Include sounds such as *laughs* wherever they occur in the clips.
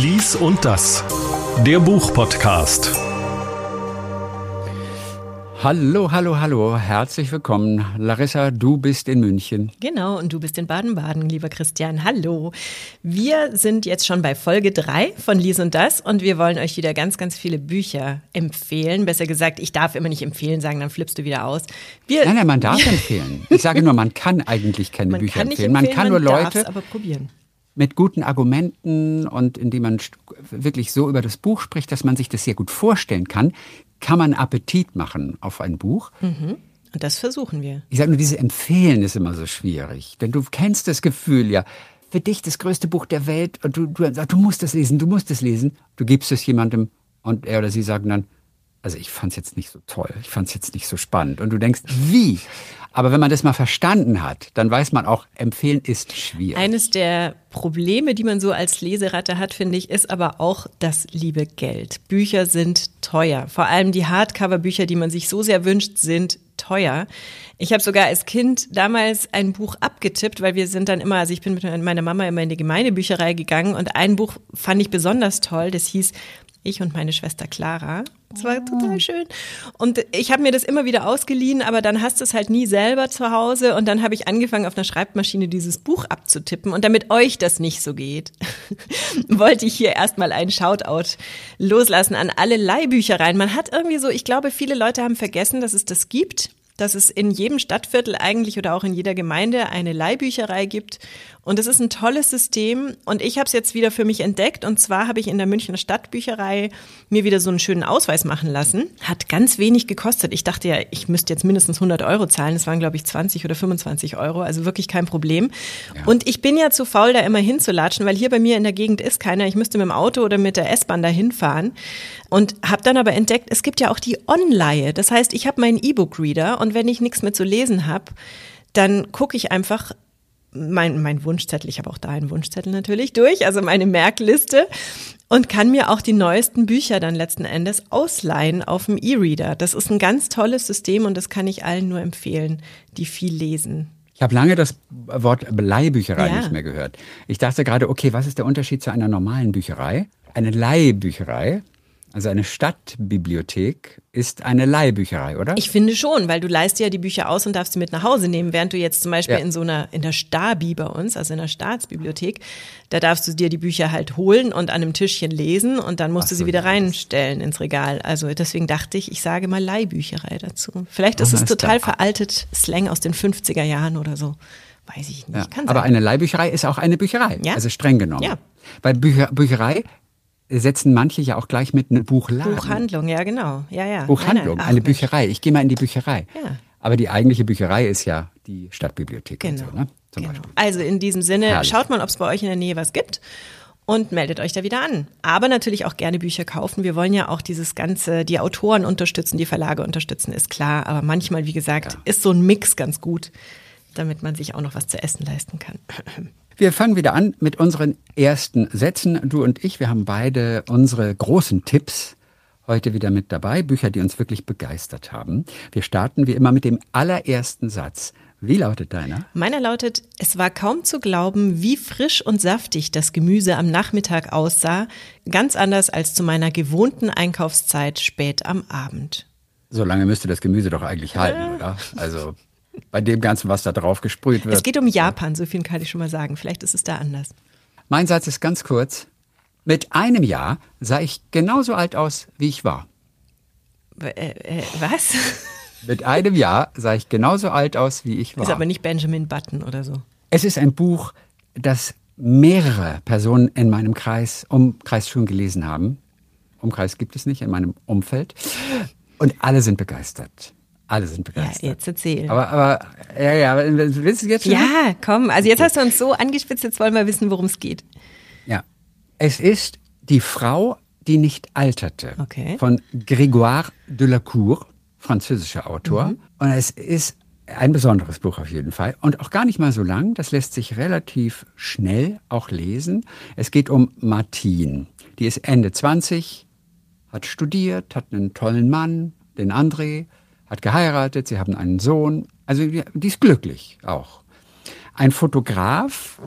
Lies und das. Der Buchpodcast. Hallo, hallo, hallo, herzlich willkommen. Larissa, du bist in München. Genau, und du bist in Baden-Baden, lieber Christian. Hallo. Wir sind jetzt schon bei Folge 3 von Lies und das und wir wollen euch wieder ganz, ganz viele Bücher empfehlen. Besser gesagt, ich darf immer nicht empfehlen sagen, dann flippst du wieder aus. Wir, nein, nein, man darf empfehlen. Ich sage nur, man kann eigentlich keine man Bücher kann nicht empfehlen. Man kann nur Leute aber probieren. Mit guten Argumenten und indem man wirklich so über das Buch spricht, dass man sich das sehr gut vorstellen kann, kann man Appetit machen auf ein Buch. Und das versuchen wir. Ich sage nur, diese Empfehlen ist immer so schwierig. Denn du kennst das Gefühl ja, für dich das größte Buch der Welt und du, du sagst, du musst es lesen, du musst es lesen. Du gibst es jemandem und er oder sie sagen dann, also ich fand es jetzt nicht so toll, ich fand es jetzt nicht so spannend. Und du denkst, wie? Aber wenn man das mal verstanden hat, dann weiß man auch, empfehlen ist schwierig. Eines der Probleme, die man so als Leseratte hat, finde ich, ist aber auch das liebe Geld. Bücher sind teuer. Vor allem die Hardcover-Bücher, die man sich so sehr wünscht, sind teuer. Ich habe sogar als Kind damals ein Buch abgetippt, weil wir sind dann immer, also ich bin mit meiner Mama immer in die Gemeindebücherei gegangen und ein Buch fand ich besonders toll, das hieß ich und meine Schwester Clara. Das war total schön. Und ich habe mir das immer wieder ausgeliehen, aber dann hast du es halt nie selber zu Hause. Und dann habe ich angefangen, auf einer Schreibmaschine dieses Buch abzutippen. Und damit euch das nicht so geht, *laughs* wollte ich hier erstmal einen Shoutout loslassen an alle Leihbüchereien. Man hat irgendwie so, ich glaube, viele Leute haben vergessen, dass es das gibt dass es in jedem Stadtviertel eigentlich oder auch in jeder Gemeinde eine Leihbücherei gibt. Und es ist ein tolles System. Und ich habe es jetzt wieder für mich entdeckt. Und zwar habe ich in der Münchner Stadtbücherei mir wieder so einen schönen Ausweis machen lassen. Hat ganz wenig gekostet. Ich dachte ja, ich müsste jetzt mindestens 100 Euro zahlen. Es waren, glaube ich, 20 oder 25 Euro. Also wirklich kein Problem. Und ich bin ja zu faul, da immer hinzulatschen, weil hier bei mir in der Gegend ist keiner. Ich müsste mit dem Auto oder mit der S-Bahn da hinfahren. Und habe dann aber entdeckt, es gibt ja auch die Online. Das heißt, ich habe meinen E-Book-Reader und wenn ich nichts mehr zu lesen habe, dann gucke ich einfach mein, mein Wunschzettel, ich habe auch da einen Wunschzettel natürlich durch, also meine Merkliste und kann mir auch die neuesten Bücher dann letzten Endes ausleihen auf dem E-Reader. Das ist ein ganz tolles System und das kann ich allen nur empfehlen, die viel lesen. Ich habe lange das Wort Leihbücherei Ja. nicht mehr gehört. Ich dachte gerade, okay, was ist der Unterschied zu einer normalen Bücherei? Eine Leihbücherei, also eine Stadtbibliothek, ist eine Leihbücherei, oder? Ich finde schon, weil du leist dir ja die Bücher aus und darfst sie mit nach Hause nehmen, während du jetzt zum Beispiel Ja. in so einer, in der Stabi bei uns, also in der Staatsbibliothek, da darfst du dir die Bücher halt holen und an einem Tischchen lesen und dann musst Ach du so, sie wieder reinstellen ins Regal. Also deswegen dachte ich, ich sage mal Leihbücherei dazu. Vielleicht ist Ah, es ist total veraltet Slang aus den 50er Jahren oder so. Weiß ich nicht. Ja, aber eine Leihbücherei ist auch eine Bücherei, Ja. also streng genommen. Ja. Weil Bücher, Bücherei setzen manche ja auch gleich mit einem Buchladen. Buchhandlung, ja genau. Ja, ja. Buchhandlung, Nein, nein. Eine. Bücherei. Ich gehe mal in die Bücherei. Ja. Aber die eigentliche Bücherei ist ja die Stadtbibliothek. Genau. So, ne? Genau. Also in diesem Sinne, Herrlich. schaut mal, ob es bei euch in der Nähe was gibt und meldet euch da wieder an. Aber natürlich auch gerne Bücher kaufen. Wir wollen ja auch dieses ganze, die Autoren unterstützen, die Verlage unterstützen, ist klar. Aber manchmal, wie gesagt, ist so ein Mix ganz gut, damit man sich auch noch was zu essen leisten kann. Wir fangen wieder an mit unseren ersten Sätzen. Du und ich, wir haben beide unsere großen Tipps heute wieder mit dabei. Bücher, die uns wirklich begeistert haben. Wir starten wie immer mit dem allerersten Satz. Wie lautet deiner? Meiner lautet, es war kaum zu glauben, wie frisch und saftig das Gemüse am Nachmittag aussah, ganz anders als zu meiner gewohnten Einkaufszeit spät am Abend. So lange müsste das Gemüse doch eigentlich halten, oder? Also bei dem Ganzen, was da drauf gesprüht wird. Es geht um Japan, so viel kann ich schon mal sagen. Vielleicht ist es da anders. Mein Satz ist ganz kurz. Mit einem Jahr sah ich genauso alt aus, wie ich war. Äh, äh, was? *laughs* Mit einem Jahr sah ich genauso alt aus, wie ich war. Ist aber nicht Benjamin Button oder so. Es ist ein Buch, das mehrere Personen in meinem Kreis, Umkreis schon gelesen haben. Umkreis gibt es nicht in meinem Umfeld. Und alle sind begeistert. Alle sind Ja, begeistert. jetzt erzähl. Aber, aber, ja, ja, willst du jetzt schon? ja, komm. Also jetzt hast du uns so angespitzt, jetzt wollen wir wissen, worum es geht. Ja. Es ist die Frau, die nicht alterte. Okay. Von Grégoire Delacour, französischer Autor. Und es ist ein besonderes Buch auf jeden Fall. Und auch gar nicht mal so lang. Das lässt sich relativ schnell auch lesen. Es geht um Martine. Die ist Ende 20, hat studiert, hat einen tollen Mann, den André, hat geheiratet, sie haben einen Sohn. Also die ist glücklich auch. Ein Fotograf,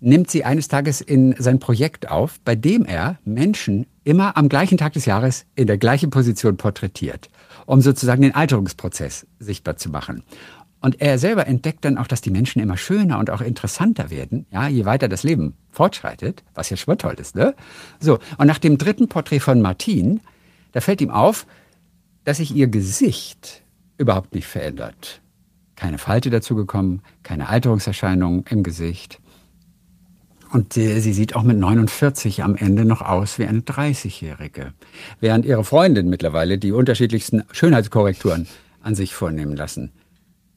nimmt sie eines Tages in sein Projekt auf, bei dem er Menschen immer am gleichen Tag des Jahres in der gleichen Position porträtiert, um sozusagen den Alterungsprozess sichtbar zu machen. Und er selber entdeckt dann auch, dass die Menschen immer schöner und auch interessanter werden, ja, je weiter das Leben fortschreitet, was ja schon toll ist, ne? So. Und nach dem dritten Porträt von Martin, da fällt ihm auf, dass sich ihr Gesicht überhaupt nicht verändert. Keine Falte dazugekommen, keine Alterungserscheinungen im Gesicht. Und sie, sie sieht auch mit 49 am Ende noch aus wie eine 30-Jährige. Während ihre Freundin mittlerweile die unterschiedlichsten Schönheitskorrekturen an sich vornehmen lassen.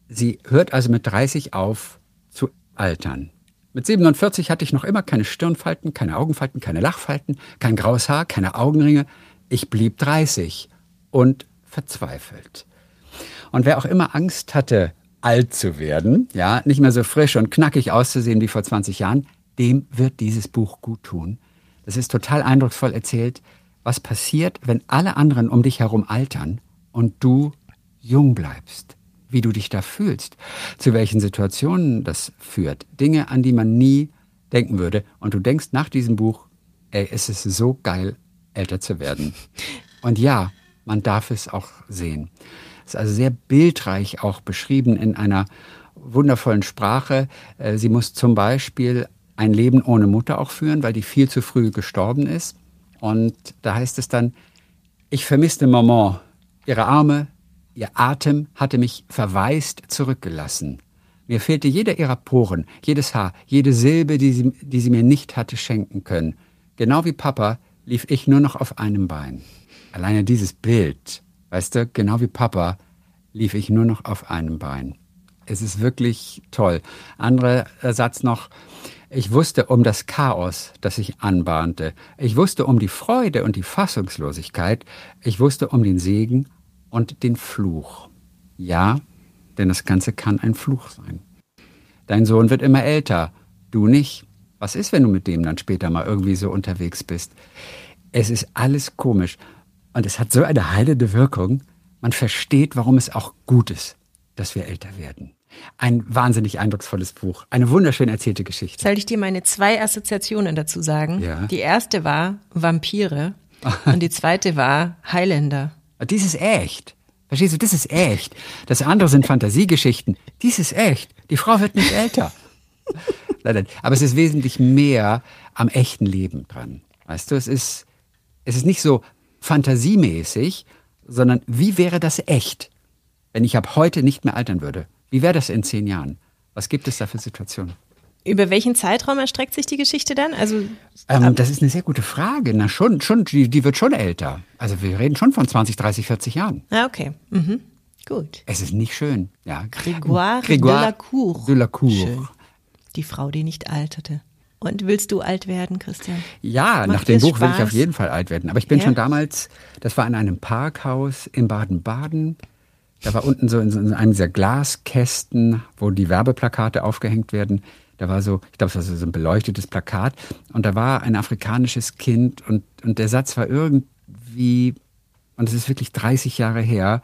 Sie hört also mit 30 auf zu altern. Mit 47 hatte ich noch immer keine Stirnfalten, keine Augenfalten, keine Lachfalten, kein graues Haar, keine Augenringe. Ich blieb 30 und verzweifelt. Und wer auch immer Angst hatte, alt zu werden, ja, nicht mehr so frisch und knackig auszusehen wie vor 20 Jahren, dem wird dieses Buch gut tun. Das ist total eindrucksvoll erzählt, was passiert, wenn alle anderen um dich herum altern und du jung bleibst. Wie du dich da fühlst, zu welchen Situationen das führt. Dinge, an die man nie denken würde. Und du denkst nach diesem Buch, ey, es ist so geil, älter zu werden. Und ja, man darf es auch sehen. Es ist also sehr bildreich auch beschrieben in einer wundervollen Sprache. Äh, sie muss zum Beispiel ein Leben ohne Mutter auch führen, weil die viel zu früh gestorben ist. Und da heißt es dann, ich vermisste Maman. Ihre Arme, ihr Atem hatte mich verwaist zurückgelassen. Mir fehlte jeder ihrer Poren, jedes Haar, jede Silbe, die sie, die sie mir nicht hatte schenken können. Genau wie Papa lief ich nur noch auf einem Bein. Alleine dieses Bild, weißt du, genau wie Papa lief ich nur noch auf einem Bein. Es ist wirklich toll. Anderer Satz noch, ich wusste um das Chaos, das sich anbahnte. Ich wusste um die Freude und die Fassungslosigkeit. Ich wusste um den Segen und den Fluch. Ja, denn das Ganze kann ein Fluch sein. Dein Sohn wird immer älter, du nicht. Was ist, wenn du mit dem dann später mal irgendwie so unterwegs bist? Es ist alles komisch und es hat so eine heilende Wirkung. Man versteht, warum es auch gut ist, dass wir älter werden. Ein wahnsinnig eindrucksvolles Buch. Eine wunderschön erzählte Geschichte. Soll ich dir meine zwei Assoziationen dazu sagen? Ja. Die erste war Vampire und die zweite war Highlander. Dies ist echt. Verstehst du, das ist echt. Das andere sind Fantasiegeschichten. Dies ist echt. Die Frau wird nicht älter. *laughs* Aber es ist wesentlich mehr am echten Leben dran. Weißt du, es ist, es ist nicht so fantasiemäßig, sondern wie wäre das echt, wenn ich ab heute nicht mehr altern würde? Wie wäre das in zehn Jahren? Was gibt es da für Situationen? Über welchen Zeitraum erstreckt sich die Geschichte dann? Also ähm, das ist eine sehr gute Frage. Na schon, schon, die, die wird schon älter. Also wir reden schon von 20, 30, 40 Jahren. Ah, okay. Mhm. Gut. Es ist nicht schön. Ja. Grégoire, de la Cour. De la Cour. Schön. Die Frau, die nicht alterte. Und willst du alt werden, Christian? Ja, Macht nach dem Buch will ich Spaß? auf jeden Fall alt werden. Aber ich bin Ja? schon damals, das war in einem Parkhaus in Baden-Baden. Da war unten so in, so in einem dieser Glaskästen, wo die Werbeplakate aufgehängt werden. Da war so, ich glaube, es war so ein beleuchtetes Plakat. Und da war ein afrikanisches Kind und, und der Satz war irgendwie, und es ist wirklich 30 Jahre her,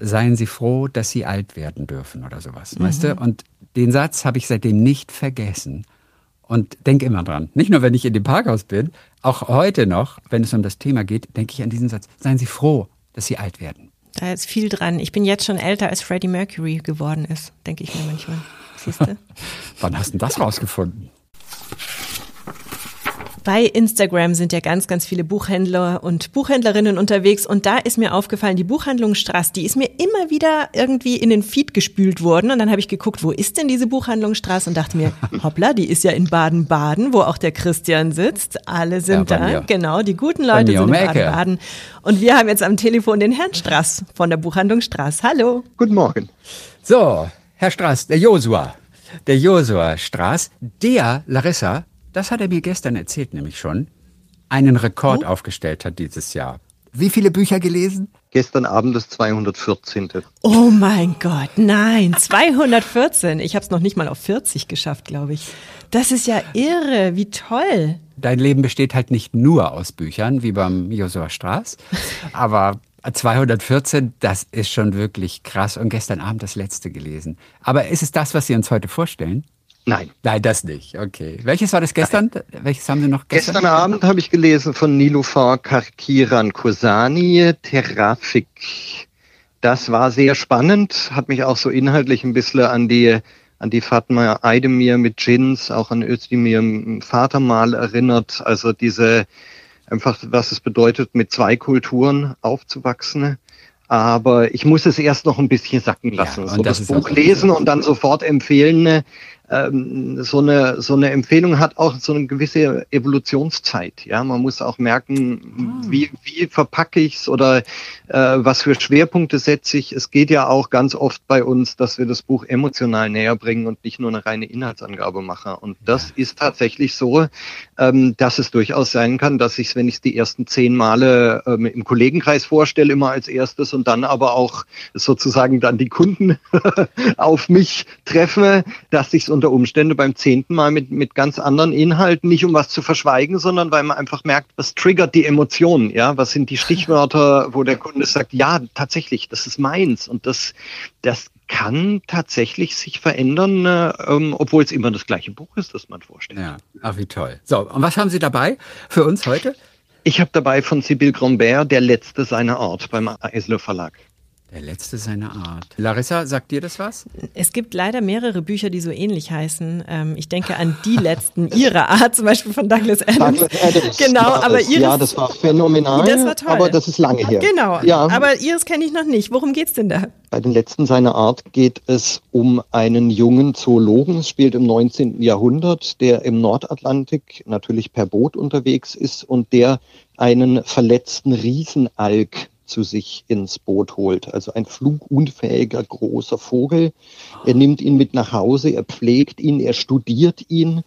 seien Sie froh, dass Sie alt werden dürfen oder sowas. Weißt du? Und den Satz habe ich seitdem nicht vergessen. Und denke immer dran. Nicht nur, wenn ich in dem Parkhaus bin, auch heute noch, wenn es um das Thema geht, denke ich an diesen Satz. Seien Sie froh, dass Sie alt werden. Da ist viel dran. Ich bin jetzt schon älter, als Freddie Mercury geworden ist, denke ich mir manchmal. Siehst du? *laughs* Wann hast du das rausgefunden? Bei Instagram sind ja ganz, ganz viele Buchhändler und Buchhändlerinnen unterwegs und da ist mir aufgefallen, die Buchhandlung Straß, die ist mir immer wieder irgendwie in den Feed gespült worden und dann habe ich geguckt, wo ist denn diese Buchhandlung Straß und dachte mir, *laughs* hoppla, die ist ja in Baden-Baden, wo auch der Christian sitzt. Alle sind Ja, da, mir. genau, die guten Leute sind in. Baden-Baden. Und wir haben jetzt am Telefon den Herrn Straß von der Buchhandlung Straß. Hallo. Guten Morgen. So, Herr Straß, der Josua. Der Josua Straß, der Larissa, das hat er mir gestern erzählt, nämlich schon, einen Rekord aufgestellt hat dieses Jahr. Wie viele Bücher gelesen? Gestern Abend das 214. Oh mein Gott, nein, 214. Ich habe es noch nicht mal auf 40 geschafft, glaube ich. Das ist ja irre, wie toll. Dein Leben besteht halt nicht nur aus Büchern, wie beim Josua Straß, *laughs* aber 214, das ist schon wirklich krass. Und gestern Abend das letzte gelesen. Aber ist es das, was Sie uns heute vorstellen? Nein. Nein, das nicht. Okay. Welches war das gestern? Welches haben Sie noch gestern? Gestern Abend habe ich gelesen von Nilufar Karkiran Kosani, Terrafik. Das war sehr spannend, hat mich auch so inhaltlich ein bisschen an die an die Fatma Aydemir mit Jins, auch an Özdemir Vater mal erinnert. Also diese einfach, was es bedeutet, mit zwei Kulturen aufzuwachsen. Aber ich muss es erst noch ein bisschen sacken lassen. Ja, so das, das Buch lesen und dann sofort empfehlen, ähm, so eine so eine Empfehlung hat auch so eine gewisse Evolutionszeit. Ja, man muss auch merken, ah. wie wie verpacke ich's oder äh, was für Schwerpunkte setze ich. Es geht ja auch ganz oft bei uns, dass wir das Buch emotional näher bringen und nicht nur eine reine Inhaltsangabe machen. Und das ist tatsächlich so, ähm, dass es durchaus sein kann, dass ich es, wenn ich es die ersten zehn Male ähm, im Kollegenkreis vorstelle, immer als erstes und dann aber auch sozusagen dann die Kunden *laughs* auf mich treffe, dass ich es unter Umständen beim zehnten Mal mit, mit ganz anderen Inhalten, nicht um was zu verschweigen, sondern weil man einfach merkt, was triggert die Emotionen, ja, was sind die *laughs* Stichwörter, wo der Kunde sagt, ja, tatsächlich, das ist meins und das, das kann tatsächlich sich verändern, äh, ähm, obwohl es immer das gleiche Buch ist, das man vorstellt. Ja, ach wie toll. So, und was haben Sie dabei für uns heute? Ich habe dabei von Sibyl Grombert der letzte seiner Art beim Eisler Verlag. Der letzte seiner Art. Larissa, sagt dir das was? Es gibt leider mehrere Bücher, die so ähnlich heißen. Ähm, ich denke an die letzten *laughs* ihrer Art, zum Beispiel von Douglas Adams. Douglas Adams genau, aber Iris. Ja, das war phänomenal. Das war toll. Aber das ist lange her. Genau. Ja. Aber Iris kenne ich noch nicht. Worum geht's denn da? Bei den letzten seiner Art geht es um einen jungen Zoologen. Es spielt im 19. Jahrhundert, der im Nordatlantik natürlich per Boot unterwegs ist und der einen verletzten Riesenalk zu sich ins Boot holt. Also ein flugunfähiger großer Vogel. Er nimmt ihn mit nach Hause, er pflegt ihn, er studiert ihn.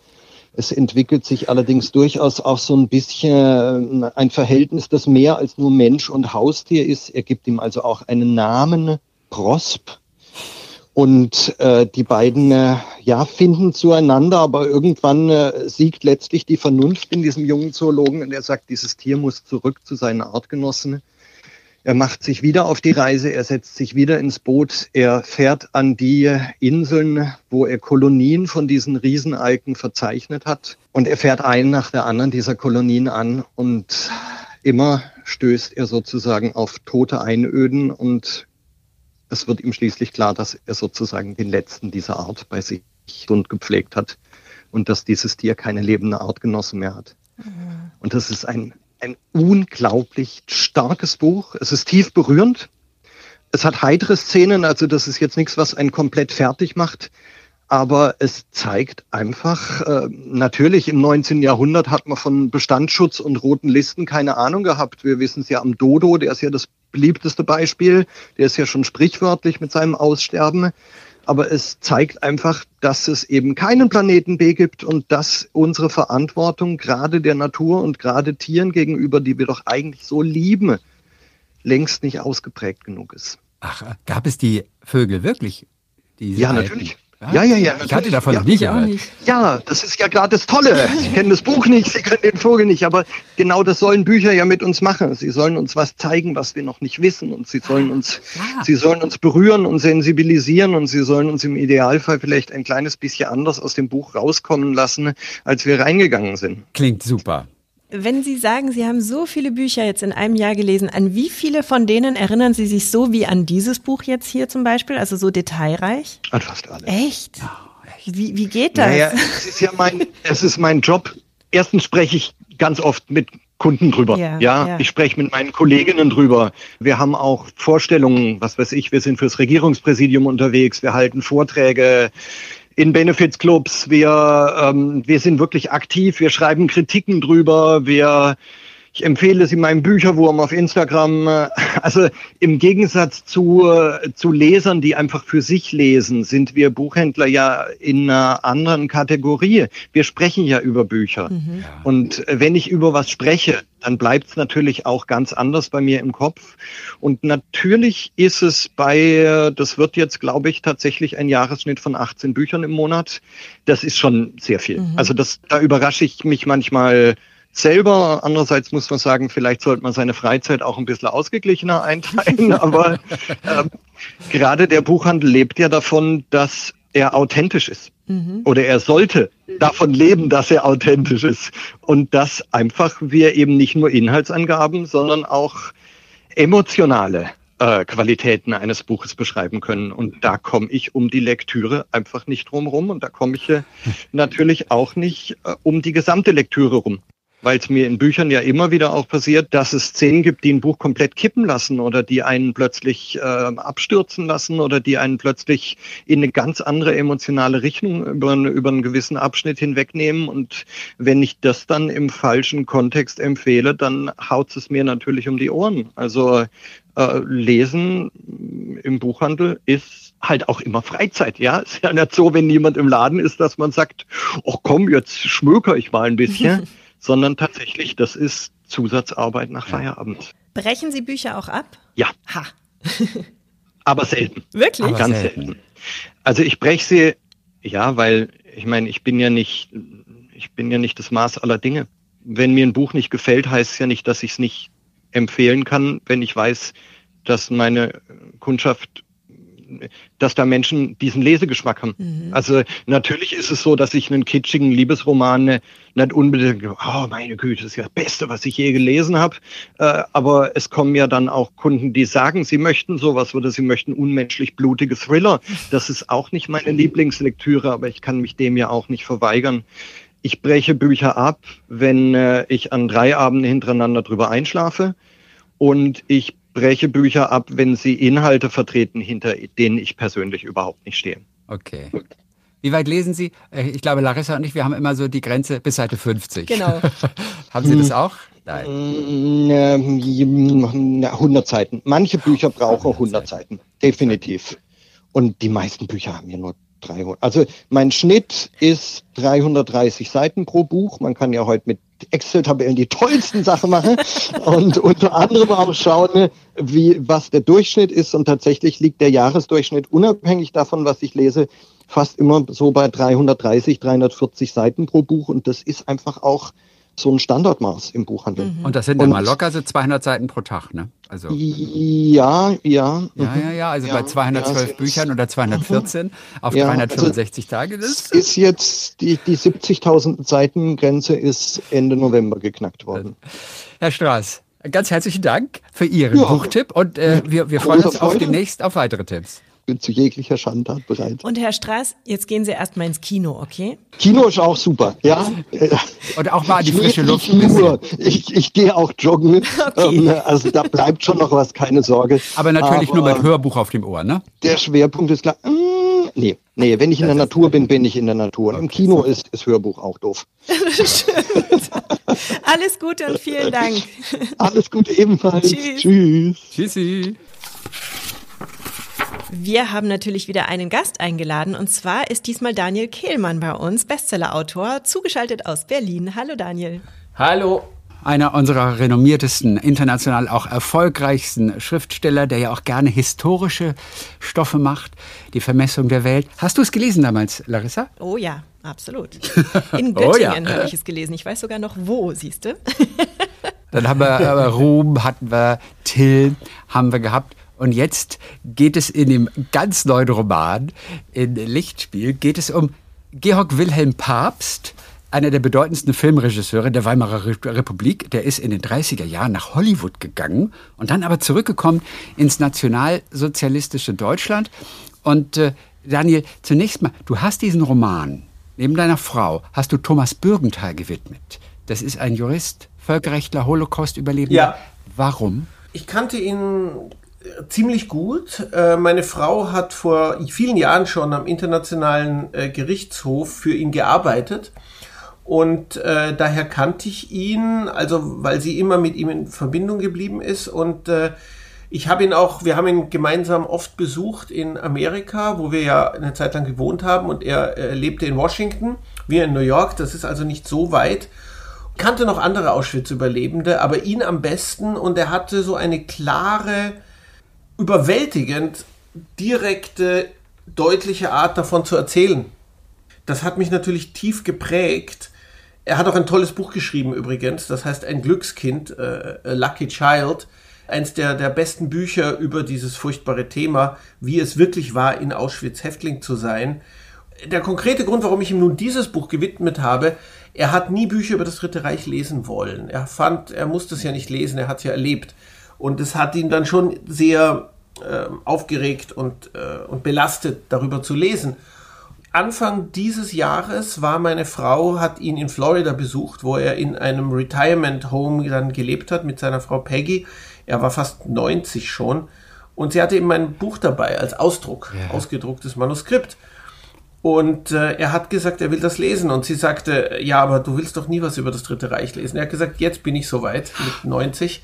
Es entwickelt sich allerdings durchaus auch so ein bisschen ein Verhältnis, das mehr als nur Mensch und Haustier ist. Er gibt ihm also auch einen Namen, Prosp. Und äh, die beiden äh, ja finden zueinander, aber irgendwann äh, siegt letztlich die Vernunft in diesem jungen Zoologen und er sagt, dieses Tier muss zurück zu seinen Artgenossen. Er macht sich wieder auf die Reise, er setzt sich wieder ins Boot, er fährt an die Inseln, wo er Kolonien von diesen Riesenalken verzeichnet hat. Und er fährt einen nach der anderen dieser Kolonien an und immer stößt er sozusagen auf tote Einöden und es wird ihm schließlich klar, dass er sozusagen den letzten dieser Art bei sich und gepflegt hat und dass dieses Tier keine lebende Artgenossen mehr hat. Mhm. Und das ist ein ein unglaublich starkes Buch. Es ist tief berührend. Es hat heitere Szenen, also das ist jetzt nichts, was einen komplett fertig macht. Aber es zeigt einfach, äh, natürlich im 19. Jahrhundert hat man von Bestandsschutz und roten Listen keine Ahnung gehabt. Wir wissen es ja am Dodo, der ist ja das beliebteste Beispiel. Der ist ja schon sprichwörtlich mit seinem Aussterben aber es zeigt einfach, dass es eben keinen Planeten B gibt und dass unsere Verantwortung gerade der Natur und gerade Tieren gegenüber, die wir doch eigentlich so lieben, längst nicht ausgeprägt genug ist. Ach, gab es die Vögel wirklich? ja, alten? natürlich. Ja, ja, ja. Ich hatte davon ja, noch nie gehört. Ja, das ist ja gerade das Tolle. Sie kennen das Buch nicht, Sie können den Vogel nicht, aber genau das sollen Bücher ja mit uns machen. Sie sollen uns was zeigen, was wir noch nicht wissen und sie sollen uns, ja. sie sollen uns berühren und sensibilisieren und sie sollen uns im Idealfall vielleicht ein kleines bisschen anders aus dem Buch rauskommen lassen, als wir reingegangen sind. Klingt super. Wenn Sie sagen, Sie haben so viele Bücher jetzt in einem Jahr gelesen, an wie viele von denen erinnern Sie sich so wie an dieses Buch jetzt hier zum Beispiel, also so detailreich? An fast alle. Echt? Oh, echt? Wie, wie geht das? Naja, es ist ja mein, es ist mein Job. Erstens spreche ich ganz oft mit Kunden drüber. Ja, ja, ja, ich spreche mit meinen Kolleginnen drüber. Wir haben auch Vorstellungen, was weiß ich, wir sind fürs Regierungspräsidium unterwegs, wir halten Vorträge, in Benefits-Clubs. Wir, ähm, wir sind wirklich aktiv. Wir schreiben Kritiken drüber. Wir ich empfehle sie meinem Bücherwurm auf Instagram. *laughs* Also im Gegensatz zu, zu Lesern, die einfach für sich lesen, sind wir Buchhändler ja in einer anderen Kategorie. Wir sprechen ja über Bücher. Mhm. Und wenn ich über was spreche, dann bleibt es natürlich auch ganz anders bei mir im Kopf. Und natürlich ist es bei, das wird jetzt, glaube ich, tatsächlich ein Jahresschnitt von 18 Büchern im Monat. Das ist schon sehr viel. Mhm. Also das, da überrasche ich mich manchmal selber. Andererseits muss man sagen, vielleicht sollte man seine Freizeit auch ein bisschen ausgeglichener einteilen. *laughs* Aber ähm, gerade der Buchhandel lebt ja davon, dass er authentisch ist. Mhm. Oder er sollte davon leben, dass er authentisch ist. Und dass einfach wir eben nicht nur Inhaltsangaben, sondern auch emotionale äh, Qualitäten eines Buches beschreiben können. Und da komme ich um die Lektüre einfach nicht drum rum. Und da komme ich äh, natürlich auch nicht äh, um die gesamte Lektüre rum weil es mir in Büchern ja immer wieder auch passiert, dass es Szenen gibt, die ein Buch komplett kippen lassen oder die einen plötzlich äh, abstürzen lassen oder die einen plötzlich in eine ganz andere emotionale Richtung über, über einen gewissen Abschnitt hinwegnehmen. Und wenn ich das dann im falschen Kontext empfehle, dann haut es mir natürlich um die Ohren. Also äh, Lesen im Buchhandel ist halt auch immer Freizeit, ja. Ist ja nicht so, wenn niemand im Laden ist, dass man sagt, oh komm, jetzt schmöker ich mal ein bisschen. *laughs* sondern tatsächlich, das ist Zusatzarbeit nach Feierabend. Brechen Sie Bücher auch ab? Ja. Ha. *laughs* Aber selten. Wirklich? Aber Ganz selten. selten. Also ich breche sie, ja, weil ich meine, ich bin ja nicht, ich bin ja nicht das Maß aller Dinge. Wenn mir ein Buch nicht gefällt, heißt es ja nicht, dass ich es nicht empfehlen kann, wenn ich weiß, dass meine Kundschaft dass da Menschen diesen Lesegeschmack haben. Mhm. Also natürlich ist es so, dass ich einen kitschigen Liebesroman nicht unbedingt, oh meine Güte, das ist ja das Beste, was ich je gelesen habe. Äh, aber es kommen ja dann auch Kunden, die sagen, sie möchten sowas oder sie möchten unmenschlich blutige Thriller. Das ist auch nicht meine Lieblingslektüre, aber ich kann mich dem ja auch nicht verweigern. Ich breche Bücher ab, wenn äh, ich an drei Abenden hintereinander drüber einschlafe. Und ich breche Bücher ab, wenn sie Inhalte vertreten, hinter denen ich persönlich überhaupt nicht stehe. Okay. Wie weit lesen Sie? Äh, ich glaube, Larissa und ich, wir haben immer so die Grenze bis Seite 50. Genau. *laughs* haben Sie das auch? Nein. 100 Seiten. Manche Bücher brauchen 100 Seiten. Definitiv. Und die meisten Bücher haben ja nur 300. Also mein Schnitt ist 330 Seiten pro Buch. Man kann ja heute mit Excel-Tabellen die tollsten Sachen machen *laughs* und unter anderem auch schauen, wie, was der Durchschnitt ist. Und tatsächlich liegt der Jahresdurchschnitt unabhängig davon, was ich lese, fast immer so bei 330, 340 Seiten pro Buch. Und das ist einfach auch so ein Standardmaß im Buchhandel. Mhm. Und das sind immer locker so 200 Seiten pro Tag, ne? Also ja, ja. Ja, ja, ja. Also ja, bei 212 ja, Büchern oder 214 mhm. auf ja, 365 also Tage. Das ist jetzt die, die 70.000 Seiten Grenze ist Ende November geknackt worden. Herr Straß, ganz herzlichen Dank für Ihren Buchtipp und äh, wir, wir freuen uns auf demnächst auf weitere Tipps bin zu jeglicher Schandtat bereit. Und Herr Straß, jetzt gehen Sie erstmal ins Kino, okay? Kino ist auch super, ja. Und auch mal die frische Luft. Nur. Ich, ich gehe auch joggen. Okay. Ähm, also da bleibt schon noch was, keine Sorge. Aber natürlich Aber nur mit Hörbuch auf dem Ohr, ne? Der Schwerpunkt ist klar. Mm, nee, nee, wenn ich in der Natur bin, bin ich in der Natur. Im Kino ist, ist Hörbuch auch doof. *laughs* Alles Gute und vielen Dank. Alles Gute ebenfalls. Tschüss. Tschüss. Tschüssi. Wir haben natürlich wieder einen Gast eingeladen und zwar ist diesmal Daniel Kehlmann bei uns, Bestsellerautor, zugeschaltet aus Berlin. Hallo Daniel. Hallo. Einer unserer renommiertesten, international auch erfolgreichsten Schriftsteller, der ja auch gerne historische Stoffe macht, die Vermessung der Welt. Hast du es gelesen damals, Larissa? Oh ja, absolut. *laughs* In Göttingen oh ja. habe ich es gelesen. Ich weiß sogar noch wo, siehst du? Dann haben wir äh, Ruhm, hatten wir Till, haben wir gehabt. Und jetzt geht es in dem ganz neuen Roman, in Lichtspiel, geht es um Georg Wilhelm Papst, einer der bedeutendsten Filmregisseure der Weimarer Republik. Der ist in den 30er Jahren nach Hollywood gegangen und dann aber zurückgekommen ins nationalsozialistische Deutschland. Und äh, Daniel, zunächst mal, du hast diesen Roman, neben deiner Frau, hast du Thomas Bürgenthal gewidmet. Das ist ein Jurist, Völkerrechtler, Holocaust-Überlebender. Ja. Warum? Ich kannte ihn ziemlich gut. Äh, meine Frau hat vor vielen Jahren schon am Internationalen äh, Gerichtshof für ihn gearbeitet. Und äh, daher kannte ich ihn, also weil sie immer mit ihm in Verbindung geblieben ist. Und äh, ich habe ihn auch, wir haben ihn gemeinsam oft besucht in Amerika, wo wir ja eine Zeit lang gewohnt haben. Und er äh, lebte in Washington, wir in New York. Das ist also nicht so weit kannte noch andere Auschwitz-Überlebende, aber ihn am besten und er hatte so eine klare überwältigend direkte, deutliche Art davon zu erzählen. Das hat mich natürlich tief geprägt. Er hat auch ein tolles Buch geschrieben übrigens, das heißt Ein Glückskind, äh, Lucky Child. Eins der, der besten Bücher über dieses furchtbare Thema, wie es wirklich war, in Auschwitz Häftling zu sein. der konkrete Grund, warum ich ihm nun dieses Buch gewidmet habe, er hat nie Bücher über das Dritte Reich lesen wollen. Er fand, er musste es ja nicht lesen, er hat es ja erlebt. Und es hat ihn dann schon sehr äh, aufgeregt und, äh, und belastet, darüber zu lesen. Anfang dieses Jahres war meine Frau, hat ihn in Florida besucht, wo er in einem Retirement Home dann gelebt hat mit seiner Frau Peggy. Er war fast 90 schon. Und sie hatte eben ein Buch dabei als Ausdruck, ja. ausgedrucktes Manuskript. Und äh, er hat gesagt, er will das lesen. Und sie sagte, ja, aber du willst doch nie was über das Dritte Reich lesen. Er hat gesagt, jetzt bin ich soweit mit 90.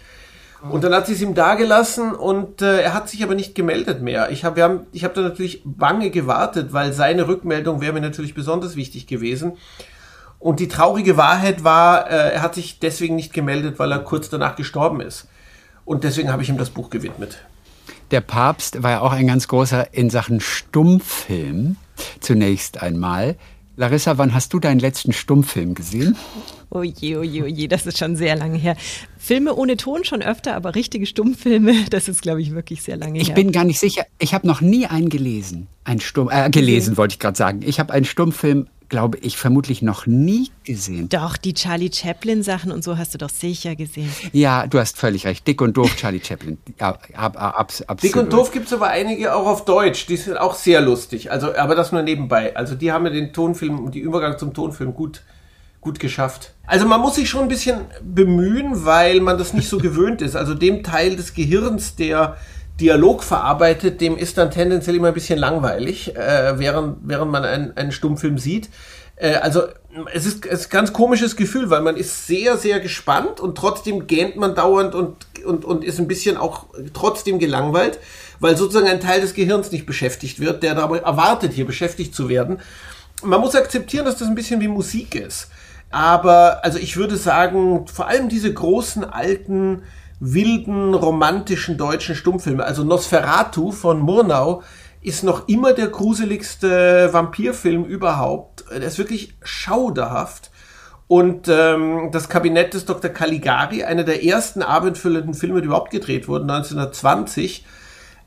Und dann hat sie es ihm dagelassen und äh, er hat sich aber nicht gemeldet mehr. Ich habe ich hab da natürlich bange gewartet, weil seine Rückmeldung wäre mir natürlich besonders wichtig gewesen. Und die traurige Wahrheit war, äh, er hat sich deswegen nicht gemeldet, weil er kurz danach gestorben ist. Und deswegen habe ich ihm das Buch gewidmet. Der Papst war ja auch ein ganz großer in Sachen Stummfilm zunächst einmal. Larissa, wann hast du deinen letzten Stummfilm gesehen? Oh je, oh je, oh je, das ist schon sehr lange her. Filme ohne Ton schon öfter, aber richtige Stummfilme, *laughs* das ist, glaube ich, wirklich sehr lange ich her. Ich bin gar nicht sicher. Ich habe noch nie einen gelesen. Ein Stumm, äh, gelesen mhm. wollte ich gerade sagen. Ich habe einen Stummfilm glaube ich, vermutlich noch nie gesehen. Doch, die Charlie Chaplin-Sachen und so hast du doch sicher gesehen. Ja, du hast völlig recht. Dick und doof, Charlie Chaplin. Ab, ab, ab, Dick und doof gibt es aber einige auch auf Deutsch. Die sind auch sehr lustig. Also, aber das nur nebenbei. Also die haben ja den Tonfilm und die Übergang zum Tonfilm gut, gut geschafft. Also man muss sich schon ein bisschen bemühen, weil man das nicht so *laughs* gewöhnt ist. Also dem Teil des Gehirns, der Dialog verarbeitet, dem ist dann tendenziell immer ein bisschen langweilig, äh, während, während man einen, einen Stummfilm sieht. Äh, also es ist, es ist ganz komisches Gefühl, weil man ist sehr, sehr gespannt und trotzdem gähnt man dauernd und, und, und ist ein bisschen auch trotzdem gelangweilt, weil sozusagen ein Teil des Gehirns nicht beschäftigt wird, der dabei erwartet, hier beschäftigt zu werden. Man muss akzeptieren, dass das ein bisschen wie Musik ist. Aber, also ich würde sagen, vor allem diese großen alten wilden, romantischen deutschen Stummfilme. Also Nosferatu von Murnau ist noch immer der gruseligste Vampirfilm überhaupt. Der ist wirklich schauderhaft. Und ähm, das Kabinett des Dr. Caligari, einer der ersten abendfüllenden Filme, die überhaupt gedreht wurden, 1920.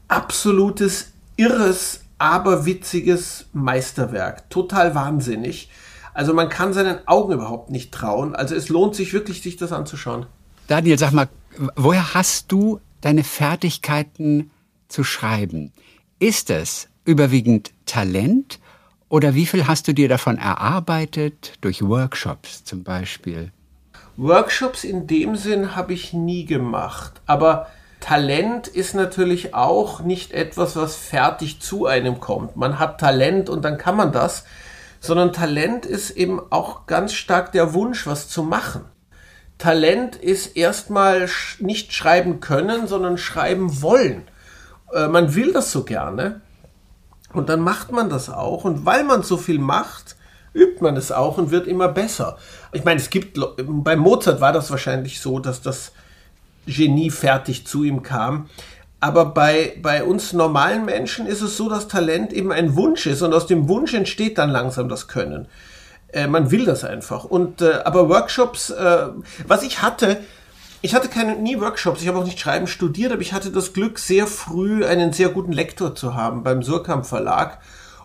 Absolutes, irres, aberwitziges Meisterwerk. Total wahnsinnig. Also man kann seinen Augen überhaupt nicht trauen. Also es lohnt sich wirklich, sich das anzuschauen. Daniel, sag mal, woher hast du deine Fertigkeiten zu schreiben? Ist es überwiegend Talent oder wie viel hast du dir davon erarbeitet durch Workshops zum Beispiel? Workshops in dem Sinn habe ich nie gemacht, aber Talent ist natürlich auch nicht etwas, was fertig zu einem kommt. Man hat Talent und dann kann man das, sondern Talent ist eben auch ganz stark der Wunsch, was zu machen. Talent ist erstmal nicht schreiben können, sondern schreiben wollen. Äh, man will das so gerne und dann macht man das auch. Und weil man so viel macht, übt man es auch und wird immer besser. Ich meine, es gibt, bei Mozart war das wahrscheinlich so, dass das Genie fertig zu ihm kam. Aber bei, bei uns normalen Menschen ist es so, dass Talent eben ein Wunsch ist und aus dem Wunsch entsteht dann langsam das Können. Äh, man will das einfach. Und äh, aber Workshops, äh, was ich hatte, ich hatte keine nie Workshops, ich habe auch nicht Schreiben studiert, aber ich hatte das Glück, sehr früh einen sehr guten Lektor zu haben beim Surkamp Verlag.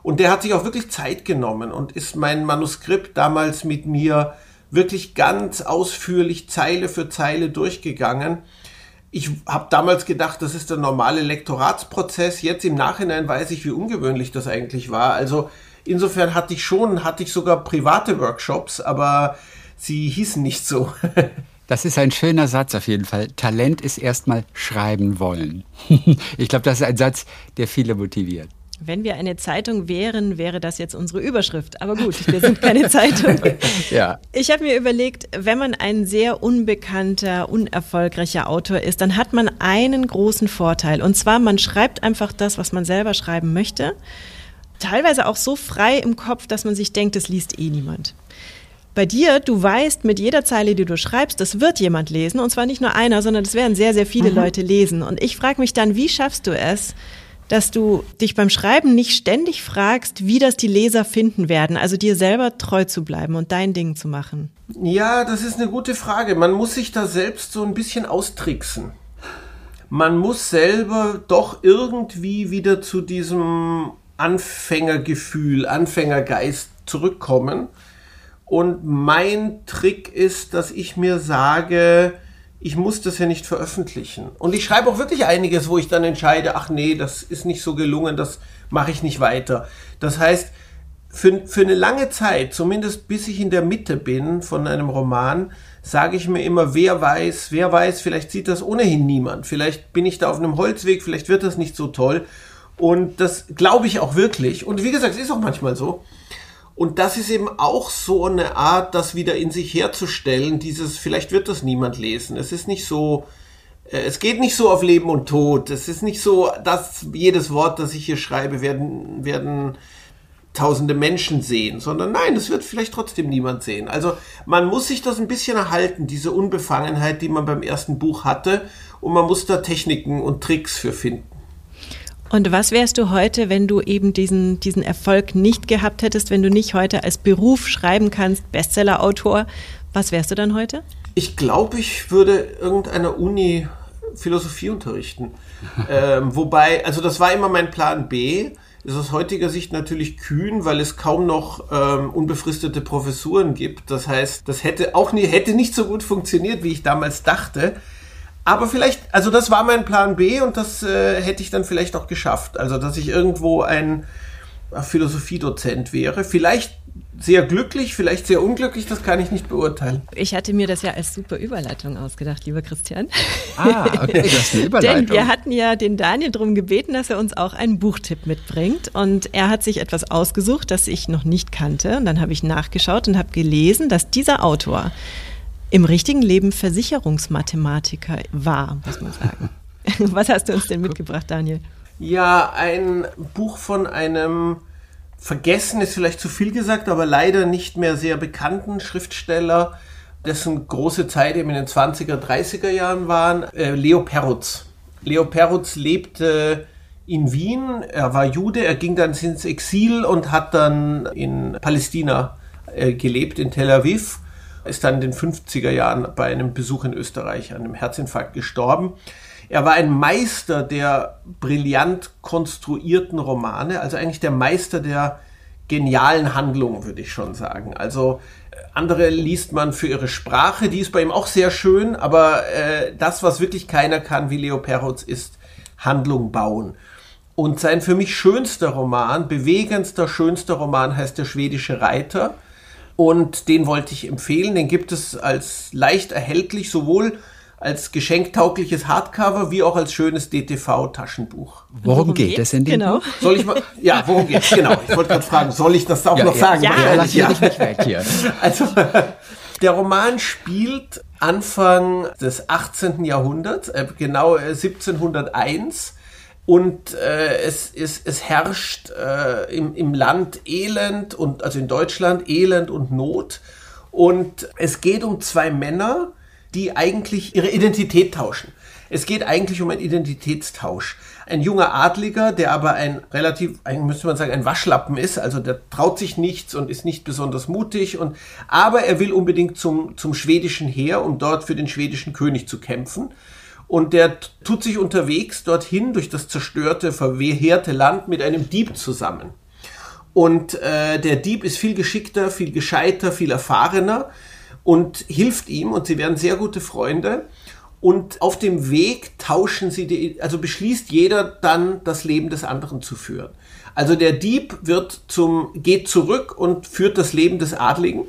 Und der hat sich auch wirklich Zeit genommen und ist mein Manuskript damals mit mir wirklich ganz ausführlich Zeile für Zeile durchgegangen. Ich habe damals gedacht, das ist der normale Lektoratsprozess. Jetzt im Nachhinein weiß ich, wie ungewöhnlich das eigentlich war. Also Insofern hatte ich schon, hatte ich sogar private Workshops, aber sie hießen nicht so. *laughs* Das ist ein schöner Satz auf jeden Fall. Talent ist erstmal schreiben wollen. *laughs* Ich glaube, das ist ein Satz, der viele motiviert. Wenn wir eine Zeitung wären, wäre das jetzt unsere Überschrift. Aber gut, wir sind keine *laughs* Zeitung. ja. Ich habe mir überlegt, wenn man ein sehr unbekannter, unerfolgreicher Autor ist, dann hat man einen großen Vorteil. Und zwar, man schreibt einfach das, was man selber schreiben möchte teilweise auch so frei im Kopf, dass man sich denkt, das liest eh niemand. Bei dir, du weißt mit jeder Zeile, die du schreibst, das wird jemand lesen. Und zwar nicht nur einer, sondern das werden sehr, sehr viele mhm. Leute lesen. Und ich frage mich dann, wie schaffst du es, dass du dich beim Schreiben nicht ständig fragst, wie das die Leser finden werden, also dir selber treu zu bleiben und dein Ding zu machen? Ja, das ist eine gute Frage. Man muss sich da selbst so ein bisschen austricksen. Man muss selber doch irgendwie wieder zu diesem Anfängergefühl, Anfängergeist zurückkommen. Und mein Trick ist, dass ich mir sage, ich muss das ja nicht veröffentlichen. Und ich schreibe auch wirklich einiges, wo ich dann entscheide, ach nee, das ist nicht so gelungen, das mache ich nicht weiter. Das heißt, für, für eine lange Zeit, zumindest bis ich in der Mitte bin von einem Roman, sage ich mir immer, wer weiß, wer weiß, vielleicht sieht das ohnehin niemand. Vielleicht bin ich da auf einem Holzweg, vielleicht wird das nicht so toll. Und das glaube ich auch wirklich. Und wie gesagt, es ist auch manchmal so. Und das ist eben auch so eine Art, das wieder in sich herzustellen, dieses, vielleicht wird das niemand lesen. Es ist nicht so, äh, es geht nicht so auf Leben und Tod. Es ist nicht so, dass jedes Wort, das ich hier schreibe, werden, werden tausende Menschen sehen, sondern nein, es wird vielleicht trotzdem niemand sehen. Also man muss sich das ein bisschen erhalten, diese Unbefangenheit, die man beim ersten Buch hatte, und man muss da Techniken und Tricks für finden. Und was wärst du heute, wenn du eben diesen, diesen Erfolg nicht gehabt hättest, wenn du nicht heute als Beruf schreiben kannst, Bestseller-Autor? Was wärst du dann heute? Ich glaube, ich würde irgendeiner Uni Philosophie unterrichten. *laughs* ähm, wobei, also das war immer mein Plan B. Ist aus heutiger Sicht natürlich kühn, weil es kaum noch ähm, unbefristete Professuren gibt. Das heißt, das hätte auch nie, hätte nicht so gut funktioniert, wie ich damals dachte. Aber vielleicht, also das war mein Plan B und das äh, hätte ich dann vielleicht auch geschafft. Also, dass ich irgendwo ein Philosophiedozent wäre. Vielleicht sehr glücklich, vielleicht sehr unglücklich, das kann ich nicht beurteilen. Ich hatte mir das ja als super Überleitung ausgedacht, lieber Christian. Ah, okay, das ist eine *laughs* Überleitung. Denn wir hatten ja den Daniel darum gebeten, dass er uns auch einen Buchtipp mitbringt. Und er hat sich etwas ausgesucht, das ich noch nicht kannte. Und dann habe ich nachgeschaut und habe gelesen, dass dieser Autor im richtigen Leben Versicherungsmathematiker war, muss man sagen. *laughs* Was hast du uns denn mitgebracht, Daniel? Ja, ein Buch von einem vergessen ist vielleicht zu viel gesagt, aber leider nicht mehr sehr bekannten Schriftsteller, dessen große Zeit eben in den 20er, 30er Jahren waren, äh, Leo Perutz. Leo Perutz lebte in Wien, er war Jude, er ging dann ins Exil und hat dann in Palästina äh, gelebt, in Tel Aviv ist dann in den 50er Jahren bei einem Besuch in Österreich an einem Herzinfarkt gestorben. Er war ein Meister der brillant konstruierten Romane, also eigentlich der Meister der genialen Handlungen, würde ich schon sagen. Also äh, andere liest man für ihre Sprache, die ist bei ihm auch sehr schön, aber äh, das, was wirklich keiner kann, wie Leo Perutz, ist Handlung bauen. Und sein für mich schönster Roman, bewegendster, schönster Roman heißt Der schwedische Reiter. Und den wollte ich empfehlen. Den gibt es als leicht erhältlich, sowohl als geschenktaugliches Hardcover wie auch als schönes DTV-Taschenbuch. Worum, geht es in dem genau. Buch? Soll ich mal? Ja, worum geht es? Genau. Ich wollte gerade fragen, soll ich das auch Ja, noch ja, sagen? ja, Wahrscheinlich, lass mich nicht weg hier. *laughs* Also, der Roman spielt Anfang des 18. Jahrhunderts, äh, genau äh, 1701. Und äh, es, es, es herrscht äh, im, im Land Elend und also in Deutschland Elend und Not. Und es geht um zwei Männer, die eigentlich ihre Identität tauschen. Es geht eigentlich um einen Identitätstausch. Ein junger Adliger, der aber ein relativ, müsste man sagen, ein Waschlappen ist, also der traut sich nichts und ist nicht besonders mutig und, aber er will unbedingt zum, zum schwedischen Heer, um dort für den schwedischen König zu kämpfen. Und der tut sich unterwegs dorthin durch das zerstörte, verheerte Land mit einem Dieb zusammen. Und äh, der Dieb ist viel geschickter, viel gescheiter, viel erfahrener und hilft ihm und sie werden sehr gute Freunde. Und auf dem Weg tauschen sie die, also beschließt jeder dann das Leben des anderen zu führen. Also der Dieb wird zum, geht zurück und führt das Leben des Adligen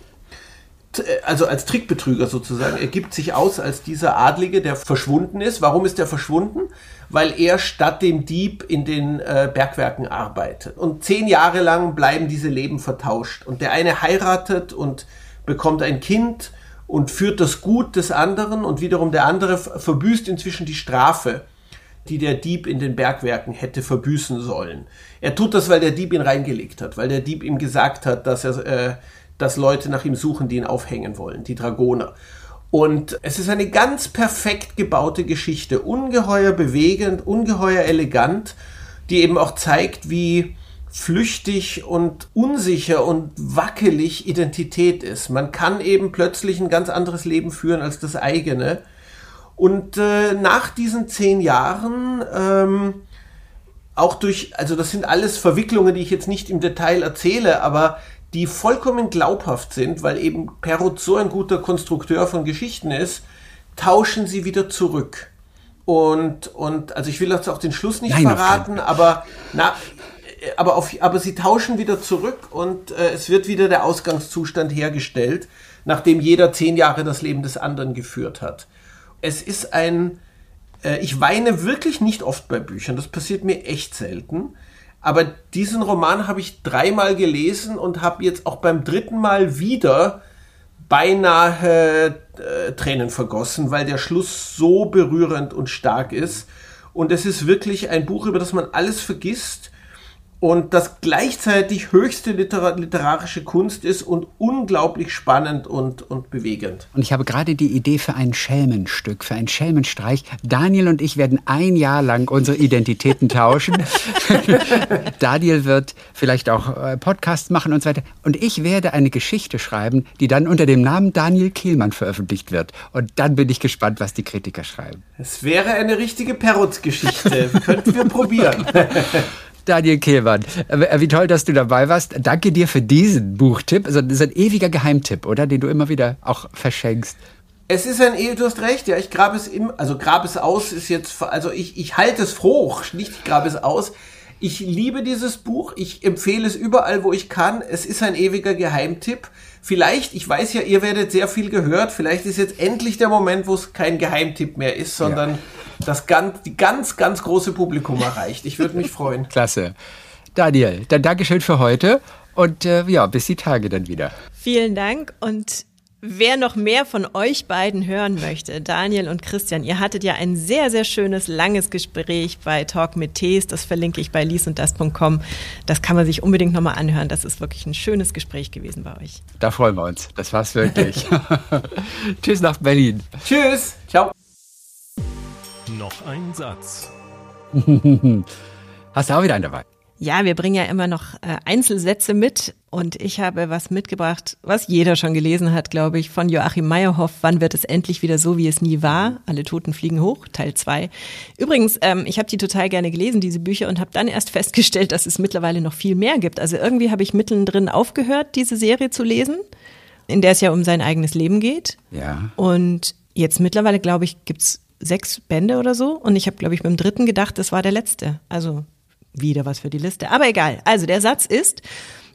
also als Trickbetrüger sozusagen. Er gibt sich aus als dieser Adlige, der verschwunden ist. Warum ist er verschwunden? Weil er statt dem Dieb in den äh, Bergwerken arbeitet. Und zehn Jahre lang bleiben diese Leben vertauscht. Und der eine heiratet und bekommt ein Kind und führt das Gut des anderen und wiederum der andere verbüßt inzwischen die Strafe, die der Dieb in den Bergwerken hätte verbüßen sollen. Er tut das, weil der Dieb ihn reingelegt hat, weil der Dieb ihm gesagt hat, dass er äh, dass Leute nach ihm suchen, die ihn aufhängen wollen, die Dragoner. Und es ist eine ganz perfekt gebaute Geschichte, ungeheuer bewegend, ungeheuer elegant, die eben auch zeigt, wie flüchtig und unsicher und wackelig Identität ist. Man kann eben plötzlich ein ganz anderes Leben führen als das eigene. Und äh, nach diesen zehn Jahren ähm, auch durch, also das sind alles Verwicklungen, die ich jetzt nicht im Detail erzähle, aber die vollkommen glaubhaft sind, weil eben Perrault so ein guter Konstrukteur von Geschichten ist, tauschen sie wieder zurück. Und, und also ich will jetzt auch den Schluss nicht Nein, verraten, aber, na, aber, auf, aber sie tauschen wieder zurück und äh, es wird wieder der Ausgangszustand hergestellt, nachdem jeder zehn Jahre das Leben des anderen geführt hat. Es ist ein, äh, ich weine wirklich nicht oft bei Büchern, das passiert mir echt selten. Aber diesen Roman habe ich dreimal gelesen und habe jetzt auch beim dritten Mal wieder beinahe äh, Tränen vergossen, weil der Schluss so berührend und stark ist. Und es ist wirklich ein Buch, über das man alles vergisst und das gleichzeitig höchste literar literarische Kunst ist und unglaublich spannend und, und bewegend. Und ich habe gerade die Idee für ein Schelmenstück, für einen Schelmenstreich. Daniel und ich werden ein Jahr lang unsere Identitäten tauschen. *laughs* Daniel wird vielleicht auch äh, Podcasts machen und so weiter. Und ich werde eine Geschichte schreiben, die dann unter dem Namen Daniel Kehlmann veröffentlicht wird. Und dann bin ich gespannt, was die Kritiker schreiben. Es wäre eine richtige Perrot-Geschichte. Könnten wir probieren. *laughs* Daniel Kehlmann. Äh, wie toll, dass du dabei warst. Danke dir für diesen Buchtipp. Also, das ist ein ewiger Geheimtipp, oder? Den du immer wieder auch verschenkst. Es ist ein, du hast recht, ja, ich grabe es im, also grabe es aus ist jetzt, also ich, ich halte es hoch, nicht ich grabe es aus. Ich liebe dieses Buch, ich empfehle es überall, wo ich kann. Es ist ein ewiger Geheimtipp. Vielleicht, ich weiß ja, ihr werdet sehr viel gehört, vielleicht ist jetzt endlich der Moment, wo es kein Geheimtipp mehr ist, sondern ja das ganz, die ganz, ganz große Publikum erreicht. Ich würde mich freuen. *laughs* Klasse. Daniel, dann Dankeschön für heute und äh, ja, bis die Tage dann wieder. Vielen Dank und Wer noch mehr von euch beiden hören möchte, Daniel und Christian, ihr hattet ja ein sehr, sehr schönes, langes Gespräch bei Talk mit Tees. Das verlinke ich bei liesunddas.com. Das kann man sich unbedingt nochmal anhören. Das ist wirklich ein schönes Gespräch gewesen bei euch. Da freuen wir uns. Das war's wirklich. *laughs* *laughs* Tschüss nach Berlin. Tschüss. Ciao. Noch ein Satz. *laughs* Hast du auch wieder einen dabei? Ja, wir bringen ja immer noch äh, Einzelsätze mit und ich habe was mitgebracht, was jeder schon gelesen hat, glaube ich, von Joachim Meyerhoff. Wann wird es endlich wieder so, wie es nie war? Alle Toten fliegen hoch, Teil 2. Übrigens, ähm, ich habe die total gerne gelesen, diese Bücher, und habe dann erst *laughs* festgestellt, dass es mittlerweile noch viel mehr gibt. Also irgendwie habe ich mittendrin aufgehört, diese Serie zu lesen, in der es ja um sein eigenes Leben geht. Ja. Und jetzt mittlerweile, glaube ich, gibt's sechs Bände oder so. Und ich habe, glaube ich, beim dritten gedacht, das war der letzte. Also wieder was für die Liste. Aber egal. Also der Satz ist,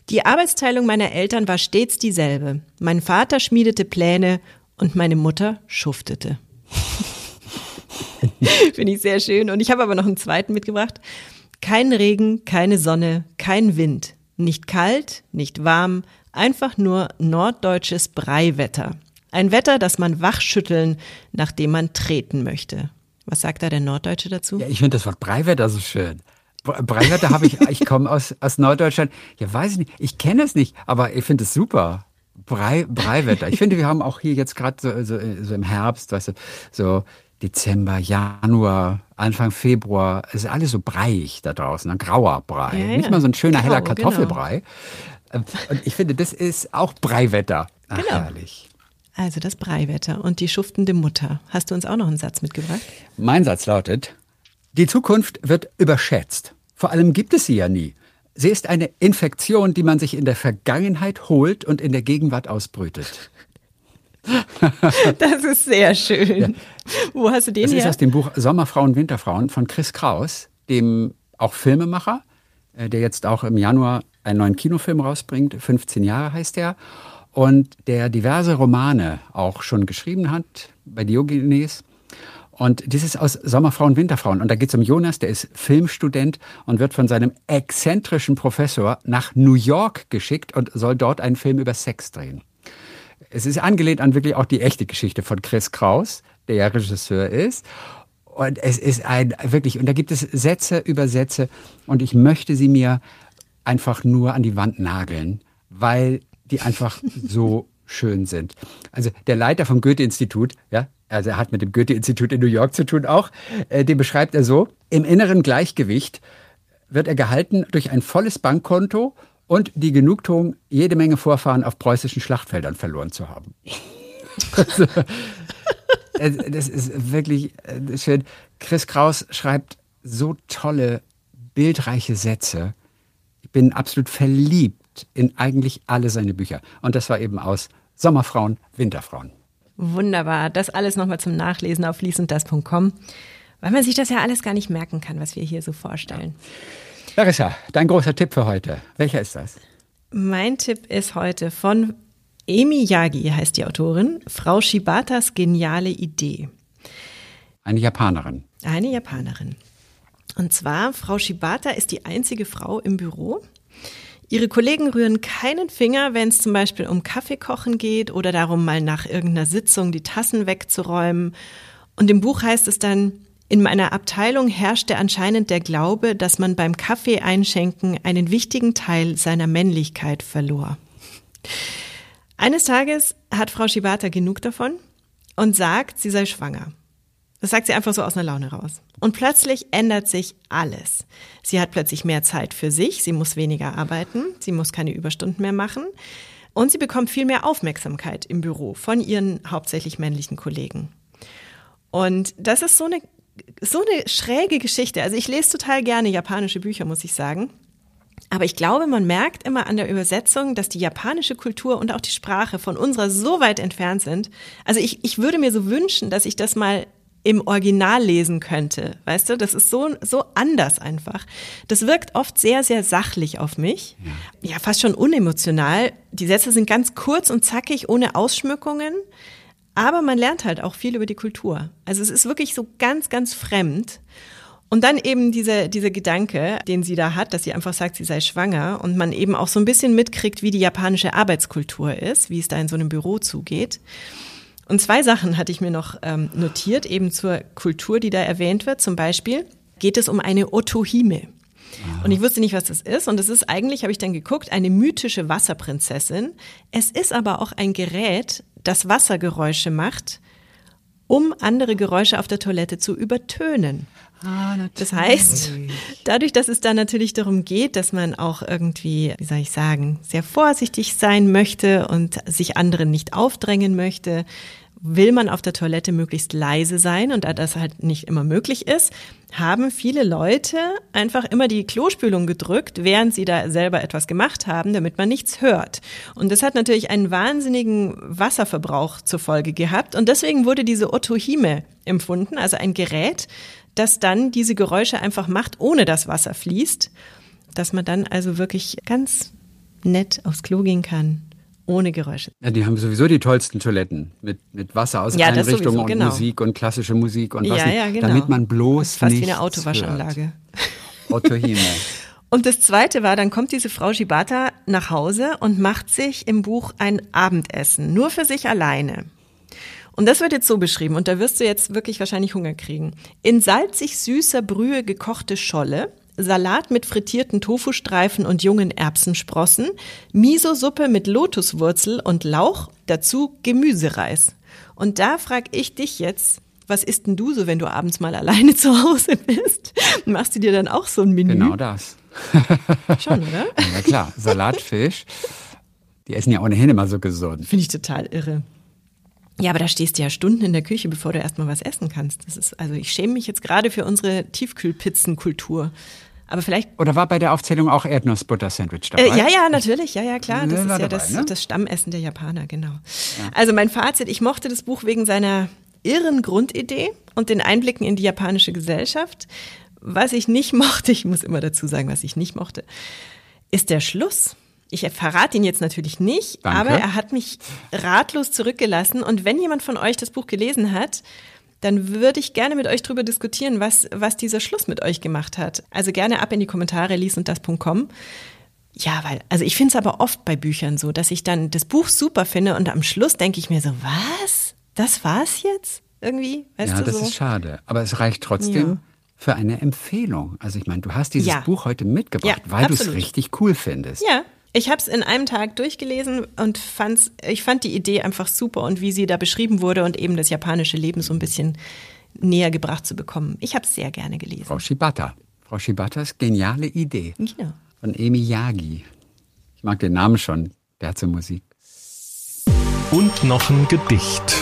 die Arbeitsteilung meiner Eltern war stets dieselbe. Mein Vater schmiedete Pläne und meine Mutter schuftete. *laughs* Finde ich sehr schön. Und ich habe aber noch einen zweiten mitgebracht. Kein Regen, keine Sonne, kein Wind. Nicht kalt, nicht warm, einfach nur norddeutsches Breiwetter. Ein Wetter, das man wachschütteln, nachdem man treten möchte. Was sagt da der Norddeutsche dazu? Ja, ich finde das Wort Breiwetter so schön. Breiwetter habe ich, ich komme aus, aus Norddeutschland. Ja, weiß ich nicht. Ich kenne es nicht, aber ich finde es super. Brei, Breiwetter. Ich finde, wir haben auch hier jetzt gerade so, so, so im Herbst, weißt du, so Dezember, Januar, Anfang Februar, es ist alles so breiig da draußen, ein grauer Brei. Ja, ja. Nicht mal so ein schöner, Grau, heller. Kartoffelbrei. Genau. Und ich finde, das ist auch Breiwetter. Ach, genau. herrlich. Also das Breiwetter und die schuftende Mutter. Hast du uns auch noch einen Satz mitgebracht? Mein Satz lautet, die Zukunft wird überschätzt. Vor allem gibt es sie ja nie. Sie ist eine Infektion, die man sich in der Vergangenheit holt und in der Gegenwart ausbrütet. *laughs* Das ist sehr schön. Ja. Wo hast du den das her? Das ist aus dem Buch Sommerfrauen, Winterfrauen von Chris Kraus, dem auch Filmemacher, äh, der jetzt auch im Januar einen neuen Kinofilm rausbringt. 15 Jahre heißt er und der diverse Romane auch schon geschrieben hat bei Diogenes. Und dieses aus Sommerfrauen, Winterfrauen. Und da geht es um Jonas, der ist Filmstudent und wird von seinem exzentrischen Professor nach New York geschickt und soll dort einen Film über Sex drehen. Es ist angelehnt an wirklich auch die echte Geschichte von Chris Kraus, der ja Regisseur ist. Und es ist ein wirklich, und da gibt es Sätze über Sätze und ich möchte sie mir einfach nur an die Wand nageln, weil die einfach so schön sind. Also der Leiter vom Goethe-Institut, ja, also er hat mit dem Goethe-Institut in New York zu tun auch, äh, den beschreibt er so, im inneren Gleichgewicht wird er gehalten durch ein volles Bankkonto und die Genugtuung, jede Menge Vorfahren auf preußischen Schlachtfeldern verloren zu haben. *laughs* also, das ist wirklich äh, schön. Chris Kraus schreibt so tolle bildreiche Sätze. Ich bin absolut verliebt in eigentlich alle seine Bücher. Und das war eben aus Sommerfrauen, Winterfrauen. Wunderbar. Das alles nochmal zum Nachlesen auf liesunddas.com, weil man sich das ja alles gar nicht merken kann, was wir hier so vorstellen. Larissa, dein großer Tipp für heute. Welcher ist das? Mein Tipp ist heute von Emi Yagi, heißt die Autorin, Frau Shibatas geniale Idee. Eine Japanerin. Eine Japanerin. Und zwar, Frau Shibata ist die einzige Frau im Büro. Ihre Kollegen rühren keinen Finger, wenn es zum Beispiel um Kaffeekochen geht oder darum, mal nach irgendeiner Sitzung die Tassen wegzuräumen. Und im Buch heißt es dann, in meiner Abteilung herrschte anscheinend der Glaube, dass man beim Kaffee einschenken einen wichtigen Teil seiner Männlichkeit verlor. Eines Tages hat Frau Shibata genug davon und sagt, sie sei schwanger. Das sagt sie einfach so aus einer Laune raus. Und plötzlich ändert sich alles. Sie hat plötzlich mehr Zeit für sich, sie muss weniger arbeiten, sie muss keine Überstunden mehr machen und sie bekommt viel mehr Aufmerksamkeit im Büro von ihren hauptsächlich männlichen Kollegen. Und das ist so eine, so eine schräge Geschichte. Also ich lese total gerne japanische Bücher, muss ich sagen. Aber ich glaube, man merkt immer an der Übersetzung, dass die japanische Kultur und auch die Sprache von unserer so weit entfernt sind. Also ich, ich würde mir so wünschen, dass ich das mal im Original lesen könnte. Weißt du, das ist so, so anders einfach. Das wirkt oft sehr, sehr sachlich auf mich. Ja. fast schon unemotional. Die Sätze sind ganz kurz und zackig, ohne Ausschmückungen. Aber man lernt halt auch viel über die Kultur. Also es ist wirklich so ganz, ganz fremd. Und dann eben diese, dieser Gedanke, den sie da hat, dass sie einfach sagt, sie sei schwanger und man eben auch so ein bisschen mitkriegt, wie die japanische Arbeitskultur ist, wie es da in so einem Büro zugeht. Und zwei Sachen hatte ich mir noch ähm, notiert, eben zur Kultur, die da erwähnt wird. Zum Beispiel geht es um eine Otohime. Und ich wusste nicht, was das ist. Und es ist eigentlich, habe ich dann geguckt, eine mythische Wasserprinzessin. Es ist aber auch ein Gerät, das Wassergeräusche macht, um andere Geräusche auf der Toilette zu übertönen. Ah, das heißt, dadurch, dass es da natürlich darum geht, dass man auch irgendwie, wie soll ich sagen, sehr vorsichtig sein möchte und sich anderen nicht aufdrängen möchte, will man auf der Toilette möglichst leise sein und da das halt nicht immer möglich ist, haben viele Leute einfach immer die Klospülung gedrückt, während sie da selber etwas gemacht haben, damit man nichts hört. Und das hat natürlich einen wahnsinnigen Wasserverbrauch zur Folge gehabt und deswegen wurde diese Otohime empfunden, also ein Gerät, das dann diese Geräusche einfach macht, ohne dass Wasser fließt, dass man dann also wirklich ganz nett aufs Klo gehen kann ohne Geräusche. Ja, die haben sowieso die tollsten Toiletten mit, mit Wasser aus ja, Einrichtungen und genau. Musik und klassische Musik und was ja, ja, genau. damit man bloß Fast wie eine Autowaschanlage. Ottohime. *laughs* Und das zweite war, dann kommt diese Frau Shibata nach Hause und macht sich im Buch ein Abendessen, nur für sich alleine. Und das wird jetzt so beschrieben, und da wirst du jetzt wirklich wahrscheinlich Hunger kriegen. In salzig süßer Brühe gekochte Scholle, Salat mit frittierten Tofustreifen und jungen Erbsensprossen, Miso-Suppe mit Lotuswurzel und Lauch, dazu Gemüsereis. Und da frag ich dich jetzt, was isst denn du so, wenn du abends mal alleine *laughs* zu Hause bist? Machst du dir dann auch so ein Menü? Genau das. *laughs* Schon, oder? *laughs* Ja klar, Salat, Fisch. Die essen ja ohnehin immer so gesund. Finde ich total irre. Ja, aber da stehst du ja Stunden in der Küche, bevor du erstmal was essen kannst. Das ist, also ich schäme mich jetzt gerade für unsere Tiefkühlpizzenkultur. Aber vielleicht. Oder war bei der Aufzählung auch Erdnussbutter-Sandwich dabei? Äh, ja, ja, natürlich, ja, ja, klar. Das ist ja dabei, das, ne? das, Stammessen der Japaner, genau. Ja. Also mein Fazit, ich mochte das Buch wegen seiner irren Grundidee und den Einblicken in die japanische Gesellschaft. Was ich nicht *laughs* mochte, ich muss immer dazu sagen, was ich nicht mochte, ist der Schluss. Ich verrate ihn jetzt natürlich nicht, Danke. aber er hat mich ratlos zurückgelassen. Und wenn jemand von euch das Buch gelesen hat, dann würde ich gerne mit euch darüber diskutieren, was, was dieser Schluss mit euch gemacht hat. Also gerne ab in die Kommentare, liesunddas.com. Ja, weil, also ich finde es aber oft bei Büchern so, dass ich dann das Buch super finde und am Schluss denke ich mir so, was? Das war's jetzt? Irgendwie? Weißt ja, das so? ist schade. Aber es reicht trotzdem. Ja. Für eine Empfehlung. Also ich meine, du hast dieses ja. Buch heute mitgebracht, ja, weil du es richtig cool findest. Ja, ich habe es in einem Tag durchgelesen und fand's, ich fand die Idee einfach super und wie sie da beschrieben wurde und eben das japanische Leben so ein bisschen näher gebracht zu bekommen. Ich habe es sehr gerne gelesen. Frau Shibata. Frau Shibatas geniale Idee. Genau. Von Emi Yagi. Ich mag den Namen schon. Der hat so Musik. Und noch ein Gedicht.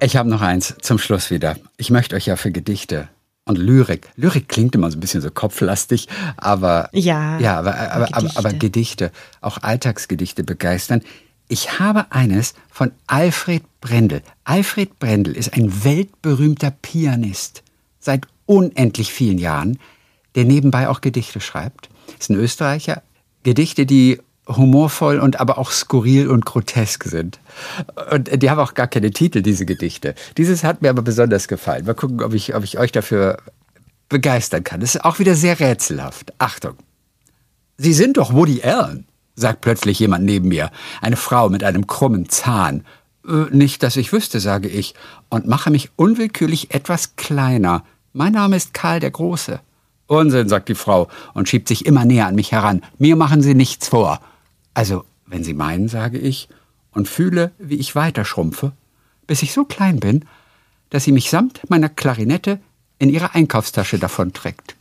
Ich habe noch eins zum Schluss wieder. Ich möchte euch ja für Gedichte und Lyrik. Lyrik klingt immer so ein bisschen so kopflastig, aber Ja, ja, aber, aber, aber, Gedichte. aber Gedichte, auch Alltagsgedichte begeistern. Ich habe eines von Alfred Brendel. Alfred Brendel ist ein weltberühmter Pianist seit unendlich vielen Jahren, der nebenbei auch Gedichte schreibt. Ist ein Österreicher. Gedichte, die humorvoll und aber auch skurril und grotesk sind. Und die haben auch gar keine Titel, diese Gedichte. Dieses hat mir aber besonders gefallen. Mal gucken, ob ich, ob ich euch dafür begeistern kann. Das ist auch wieder sehr rätselhaft. Achtung. Sie sind doch Woody Allen, sagt plötzlich jemand neben mir. Eine Frau mit einem krummen Zahn. Äh, nicht, dass ich wüsste, sage ich, und mache mich unwillkürlich etwas kleiner. Mein Name ist Karl der Große. Unsinn, sagt die Frau und schiebt sich immer näher an mich heran. Mir machen Sie nichts vor. Also, wenn Sie meinen, sage ich, und fühle, wie ich weiter schrumpfe, bis ich so klein bin, dass sie mich samt meiner Klarinette in ihre Einkaufstasche davonträgt.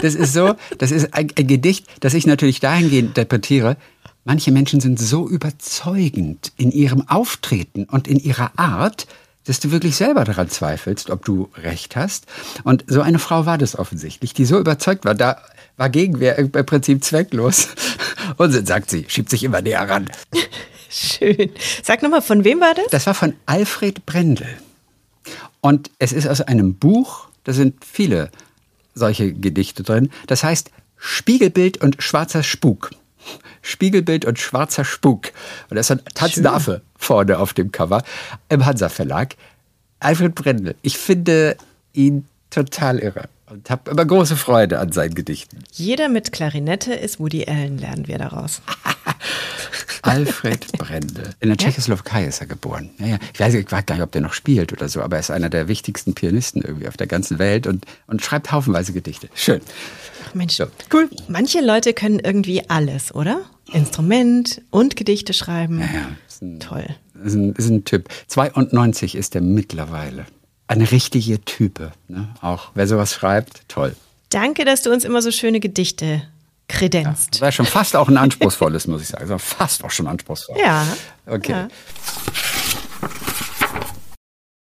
Das ist so, das ist ein, Gedicht, das ich natürlich dahingehend interpretiere. Manche Menschen sind so überzeugend in ihrem Auftreten und in ihrer Art, dass du wirklich selber daran zweifelst, ob du recht hast. Und so eine Frau war das offensichtlich, die so überzeugt war. Da war Gegenwehr im Prinzip zwecklos. Unsinn, sagt sie, schiebt sich immer näher ran. Schön. Sag nochmal, von wem war das? Das war von Alfred Brendel. Und es ist aus einem Buch, da sind viele solche Gedichte drin. Das heißt Spiegelbild und schwarzer Spuk. Spiegelbild und schwarzer Spuk. Und da ist ein. Affe vorne auf dem Cover im Hansa Verlag. Alfred Brendel. Ich finde ihn total irre und habe immer große Freude an seinen Gedichten. Jeder mit Klarinette ist Woody Allen, lernen wir daraus. *laughs* Alfred Brendel. In der Tschechoslowakei ist er geboren. Ja, ja. Ich weiß ich weiß gar nicht, ob der noch spielt oder so, aber er ist einer der wichtigsten Pianisten irgendwie auf der ganzen Welt und, und schreibt haufenweise Gedichte. Schön. Ach Mensch, So, cool. manche Leute können irgendwie alles, oder? Instrument und Gedichte schreiben. Ja, ist ein, Toll. ist ein, ist ein Typ. 92 ist er mittlerweile. Eine richtige Type. Ne? Auch wer sowas schreibt, toll. Danke, dass du uns immer so schöne Gedichte Das kredenzt. war schon fast auch ein anspruchsvolles, muss ich sagen. War fast auch schon anspruchsvoll. Ja. Okay. Ja.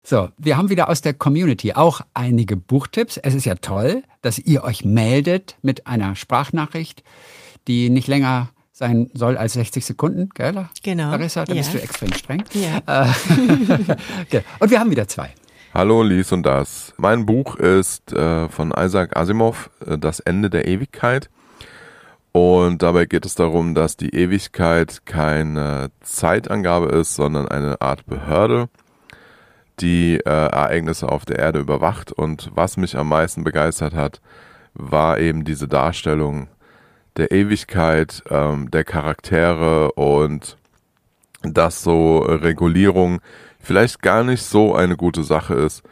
So, wir haben wieder aus der Community auch einige Buchtipps. Es ist ja toll, dass ihr euch meldet mit einer Sprachnachricht, die nicht länger sein soll als 60 Sekunden, gell? Genau. Larissa, da Ja. bist du extrem streng. Ja. Äh, *laughs* okay. Und wir haben wieder zwei. Hallo Lies und das. Mein Buch ist äh, von Isaac Asimov, äh, Das Ende der Ewigkeit. Und dabei geht es darum, dass die Ewigkeit keine Zeitangabe ist, sondern eine Art Behörde, die äh, Ereignisse auf der Erde überwacht. Und was mich am meisten begeistert hat, war eben diese Darstellung der Ewigkeit, ähm, der Charaktere und dass so Regulierung vielleicht gar nicht so eine gute Sache ist.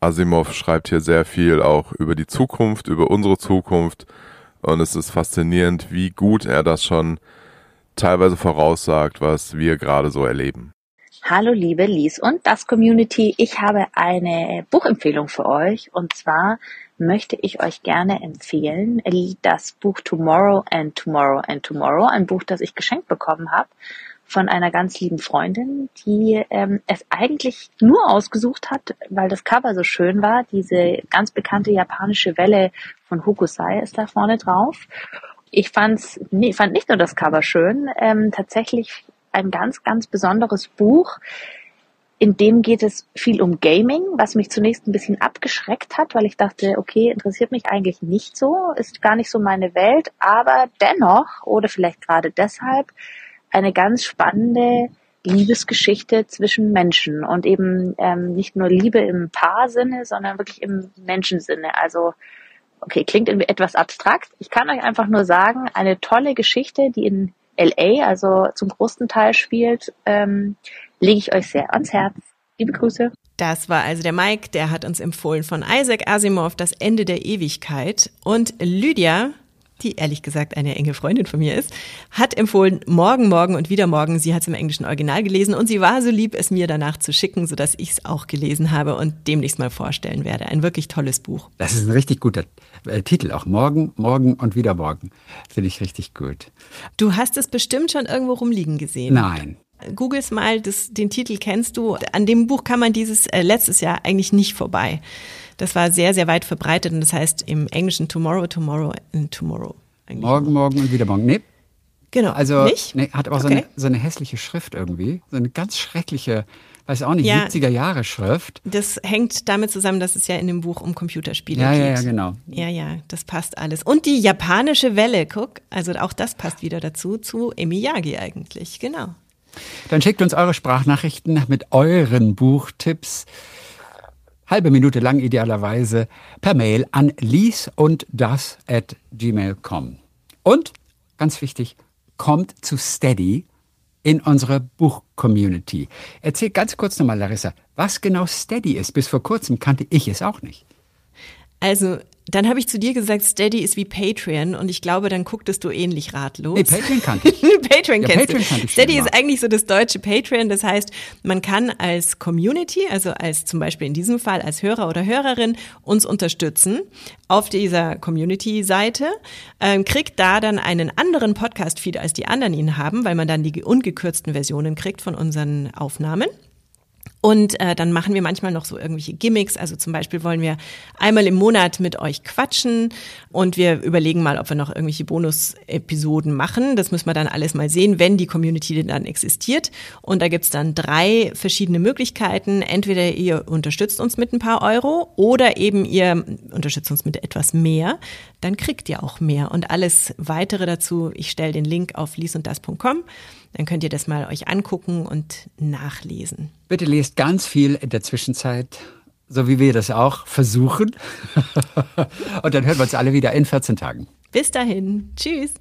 Asimov schreibt hier sehr viel auch über die Zukunft, über unsere Zukunft und es ist faszinierend, wie gut er das schon teilweise voraussagt, was wir gerade so erleben. Hallo liebe Lies und das Community. Ich habe eine Buchempfehlung für euch und zwar möchte ich euch gerne empfehlen das Buch Tomorrow and Tomorrow and Tomorrow, ein Buch, das ich geschenkt bekommen habe von einer ganz lieben Freundin, die ähm, es eigentlich nur ausgesucht hat, weil das Cover so schön war. Diese ganz bekannte japanische Welle von Hokusai ist da vorne drauf. Ich fand's, nee, fand nicht nur das Cover schön, ähm, tatsächlich ein ganz, ganz besonderes Buch. In dem geht es viel um Gaming, was mich zunächst ein bisschen abgeschreckt hat, weil ich dachte, okay, interessiert mich eigentlich nicht so, ist gar nicht so meine Welt, aber dennoch, oder vielleicht gerade deshalb, eine ganz spannende Liebesgeschichte zwischen Menschen und eben ähm, nicht nur Liebe im Paarsinne, sondern wirklich im Menschensinne. Also okay, klingt etwas abstrakt. Ich kann euch einfach nur sagen, eine tolle Geschichte, die in LA, also zum großen Teil spielt, ähm, lege ich euch sehr ans Herz. Liebe Grüße. Das war also der Mike, der hat uns empfohlen von Isaac Asimov, Das Ende der Ewigkeit. Und Lydia, die ehrlich gesagt eine enge Freundin von mir ist, hat empfohlen Morgen, Morgen und wieder Morgen. Sie hat es im englischen Original gelesen und sie war so lieb, es mir danach zu schicken, sodass ich es auch gelesen habe und demnächst mal vorstellen werde. Ein wirklich tolles Buch. Das ist ein richtig guter äh, Titel. Auch morgen, morgen und wieder morgen. Finde ich richtig gut. Du hast es bestimmt schon irgendwo rumliegen gesehen. Nein. Googles mal, das, den Titel kennst du. An dem Buch kann man dieses äh, letztes Jahr eigentlich nicht vorbei. Das war sehr, sehr weit verbreitet und das heißt im Englischen Tomorrow, Tomorrow and Tomorrow. Eigentlich. Morgen, morgen und wieder morgen. Nee. Genau. Also, nicht? nee, hat aber okay. so, eine, so eine hässliche Schrift irgendwie. So eine ganz schreckliche, weiß auch nicht, ja, 70er Jahre Schrift. Das hängt damit zusammen, dass es ja in dem Buch um Computerspiele ja, geht. Ja, ja, genau. Ja, ja, das passt alles. Und die japanische Welle, guck, also auch das passt wieder dazu, zu Emiyagi eigentlich, genau. Dann schickt uns eure Sprachnachrichten mit euren Buchtipps halbe Minute lang idealerweise per Mail an lies und das at gmail.com. Und, ganz wichtig, kommt zu Steady in unsere Buch-Community. Erzähl ganz kurz nochmal, Larissa, was genau Steady ist. Bis vor kurzem kannte ich es auch nicht. Also dann habe ich zu dir gesagt, Steady ist wie Patreon und ich glaube, dann gucktest du ähnlich ratlos. Nee, Patreon kannte ich. *laughs* Patreon ja, kennst Patreon du. ich Steady ist eigentlich so das deutsche Patreon. Das heißt, man kann als Community, also als zum Beispiel in diesem Fall als Hörer oder Hörerin, uns unterstützen auf dieser Community-Seite, ähm, kriegt da dann einen anderen Podcast-Feed, als die anderen ihn haben, weil man dann die ungekürzten Versionen kriegt von unseren Aufnahmen. Und äh, dann machen wir manchmal noch so irgendwelche Gimmicks. Also zum Beispiel wollen wir einmal im Monat mit euch quatschen und wir überlegen mal, ob wir noch irgendwelche Bonus-Episoden machen. Das müssen wir dann alles mal sehen, wenn die Community dann existiert. Und da gibt's dann drei verschiedene Möglichkeiten. Entweder ihr unterstützt uns mit ein paar Euro oder eben ihr unterstützt uns mit etwas mehr. Dann kriegt ihr auch mehr. Und alles weitere dazu, ich stelle den Link auf liesunddas.com. Dann könnt ihr das mal euch angucken und nachlesen. Bitte lest ganz viel in der Zwischenzeit, so wie wir das auch versuchen. *laughs* und dann hören wir uns alle wieder in 14 Tagen. Bis dahin. Tschüss.